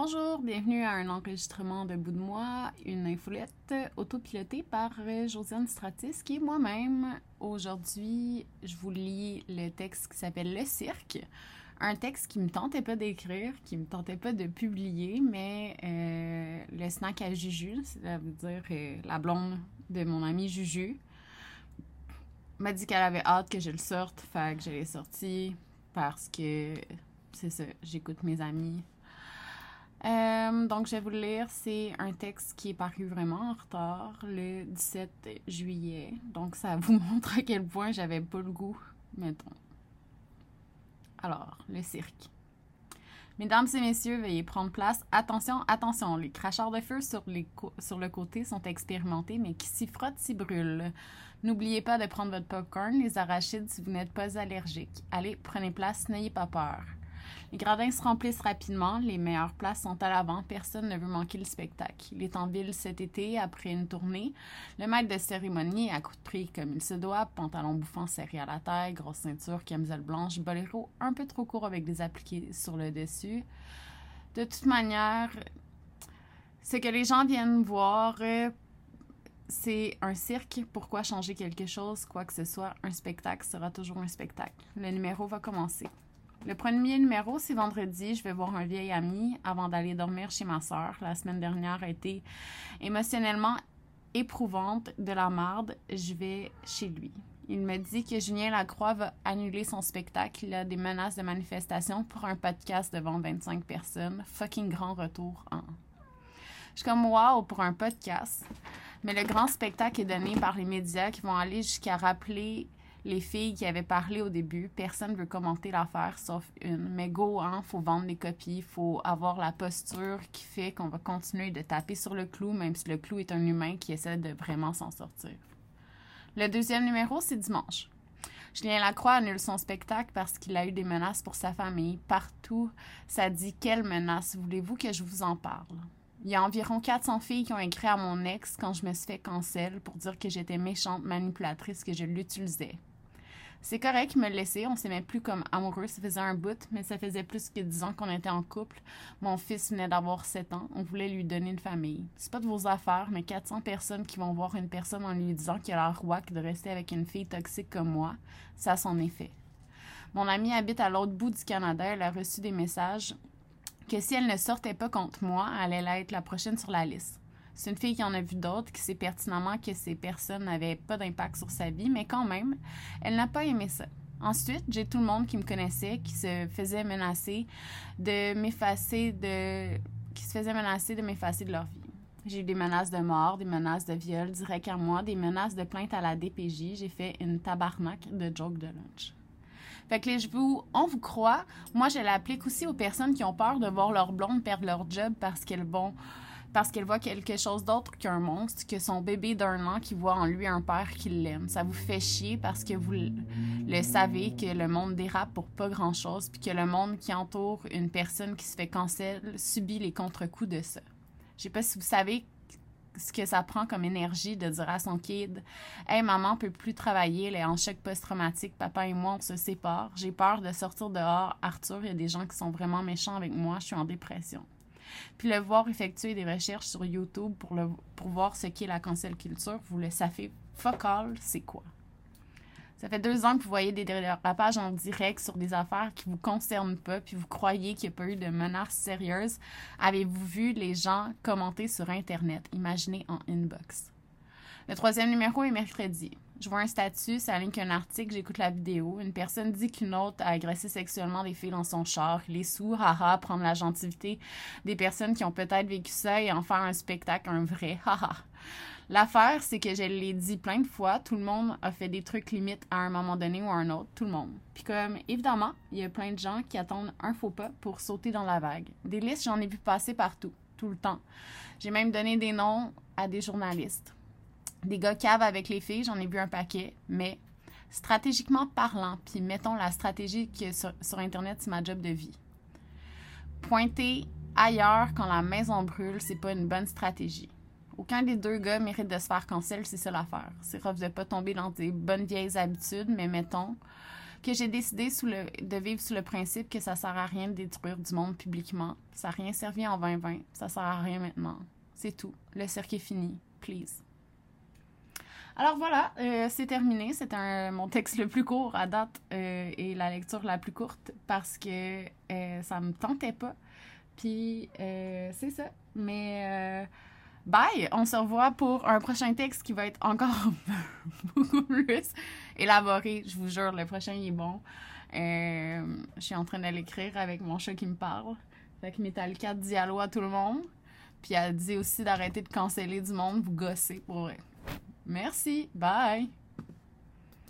Bonjour, bienvenue à un enregistrement de bout de moi, une infolette autopilotée par Josiane Stratis, qui est moi-même. Aujourd'hui, je vous lis le texte qui s'appelle Le Cirque. Un texte qui me tentait pas d'écrire, qui me tentait pas de publier, mais euh, le snack à Juju, ça veut dire euh, la blonde de mon amie Juju, m'a dit qu'elle avait hâte que je le sorte, fait que je l'ai sorti parce que c'est ça, j'écoute mes amis euh, donc, je vais vous le lire. C'est un texte qui est paru vraiment en retard le 17 juillet. Donc, ça vous montre à quel point j'avais pas le goût, mettons. Alors, le cirque. Mesdames et messieurs, veuillez prendre place. Attention, attention, les cracheurs de feu sur, les sur le côté sont expérimentés, mais qui s'y frottent s'y brûlent. N'oubliez pas de prendre votre popcorn, les arachides si vous n'êtes pas allergique. Allez, prenez place, n'ayez pas peur. Les gradins se remplissent rapidement, les meilleures places sont à l'avant, personne ne veut manquer le spectacle. Il est en ville cet été après une tournée. Le maître de cérémonie à coup de prix comme il se doit, pantalon bouffant serré à la taille, grosse ceinture, camisole blanche, boléro un peu trop court avec des appliqués sur le dessus. De toute manière, ce que les gens viennent voir, c'est un cirque. Pourquoi changer quelque chose, quoi que ce soit, un spectacle sera toujours un spectacle. Le numéro va commencer. Le premier numéro, c'est vendredi. Je vais voir un vieil ami avant d'aller dormir chez ma soeur. La semaine dernière a été émotionnellement éprouvante de la marde. Je vais chez lui. Il me dit que Julien Lacroix va annuler son spectacle. Il a des menaces de manifestation pour un podcast devant 25 personnes. Fucking grand retour en. Je suis comme wow pour un podcast. Mais le grand spectacle est donné par les médias qui vont aller jusqu'à rappeler les filles qui avaient parlé au début, personne ne veut commenter l'affaire sauf une. Mais go, hein, faut vendre les copies, faut avoir la posture qui fait qu'on va continuer de taper sur le clou, même si le clou est un humain qui essaie de vraiment s'en sortir. Le deuxième numéro, c'est dimanche. Julien Lacroix annule son spectacle parce qu'il a eu des menaces pour sa famille. Partout, ça dit quelles menaces voulez-vous que je vous en parle? Il y a environ 400 filles qui ont écrit à mon ex quand je me suis fait cancel pour dire que j'étais méchante, manipulatrice, que je l'utilisais. C'est correct, me laisser. On s'aimait plus comme amoureux. Ça faisait un bout, mais ça faisait plus que 10 ans qu'on était en couple. Mon fils venait d'avoir 7 ans. On voulait lui donner une famille. C'est pas de vos affaires, mais 400 personnes qui vont voir une personne en lui disant qu'il a l'air que de rester avec une fille toxique comme moi, ça a son effet. Mon amie habite à l'autre bout du Canada. Elle a reçu des messages que si elle ne sortait pas contre moi, elle allait être la prochaine sur la liste. C'est une fille qui en a vu d'autres, qui sait pertinemment que ces personnes n'avaient pas d'impact sur sa vie, mais quand même, elle n'a pas aimé ça. Ensuite, j'ai tout le monde qui me connaissait, qui se faisait menacer de m'effacer de. qui se faisait menacer de m'effacer de leur vie. J'ai eu des menaces de mort, des menaces de viol direct à moi, des menaces de plainte à la DPJ. J'ai fait une tabarnak de joke de lunch. Fait que les vous, on vous croit. Moi, je l'applique aussi aux personnes qui ont peur de voir leur blonde perdre leur job parce qu'elles vont parce qu'elle voit quelque chose d'autre qu'un monstre, que son bébé d'un an qui voit en lui un père qui l'aime. Ça vous fait chier parce que vous le savez que le monde dérape pour pas grand-chose, puis que le monde qui entoure une personne qui se fait cancel subit les contre-coups de ça. Je sais pas si vous savez ce que ça prend comme énergie de dire à son kid Hey, maman peut plus travailler, elle est en choc post-traumatique, papa et moi, on se sépare. J'ai peur de sortir dehors. Arthur, il y a des gens qui sont vraiment méchants avec moi, je suis en dépression. Puis le voir effectuer des recherches sur YouTube pour, voir ce qu'est la cancel culture, vous le savez, fuck all, c'est quoi? Ça fait deux ans que vous voyez des dérapages en direct sur des affaires qui vous concernent pas, puis vous croyez qu'il n'y a pas eu de menaces sérieuses. Avez-vous vu les gens commenter sur Internet? Imaginez en inbox. Le troisième numéro est mercredi. Je vois un statut, ça aligne qu'un article, j'écoute la vidéo. Une personne dit qu'une autre a agressé sexuellement des filles dans son char. Les sous, haha, prendre la gentilité des personnes qui ont peut-être vécu ça et en faire un spectacle, un vrai, haha. L'affaire, c'est que je l'ai dit plein de fois, tout le monde a fait des trucs limites à un moment donné ou à un autre, tout le monde. Puis comme, évidemment, il y a plein de gens qui attendent un faux pas pour sauter dans la vague. Des listes, j'en ai vu passer partout, tout le temps. J'ai même donné des noms à des journalistes. Des gars caves avec les filles, j'en ai vu un paquet, mais stratégiquement parlant, puis mettons la stratégie qui est sur, Internet, c'est ma job de vie. Pointer ailleurs quand la maison brûle, c'est pas une bonne stratégie. Aucun des deux gars mérite de se faire cancel, c'est ça l'affaire. C'est rough de pas tomber dans des bonnes vieilles habitudes, mais mettons, que j'ai décidé de vivre sous le principe que ça sert à rien de détruire du monde publiquement. Ça n'a rien servi en 2020. Ça sert à rien maintenant. C'est tout. Le cirque est fini. Please. Alors voilà, euh, c'est terminé. C'est mon texte le plus court à date euh, et la lecture la plus courte parce que euh, ça me tentait pas. Puis c'est ça. Mais bye! On se revoit pour un prochain texte qui va être encore beaucoup plus élaboré. Je vous jure, le prochain est bon. je suis en train de l'écrire avec mon chat qui me parle. Fait que Metallica dit allô à tout le monde. Puis elle dit aussi d'arrêter de canceller du monde, vous gossez pour Merci. Bye.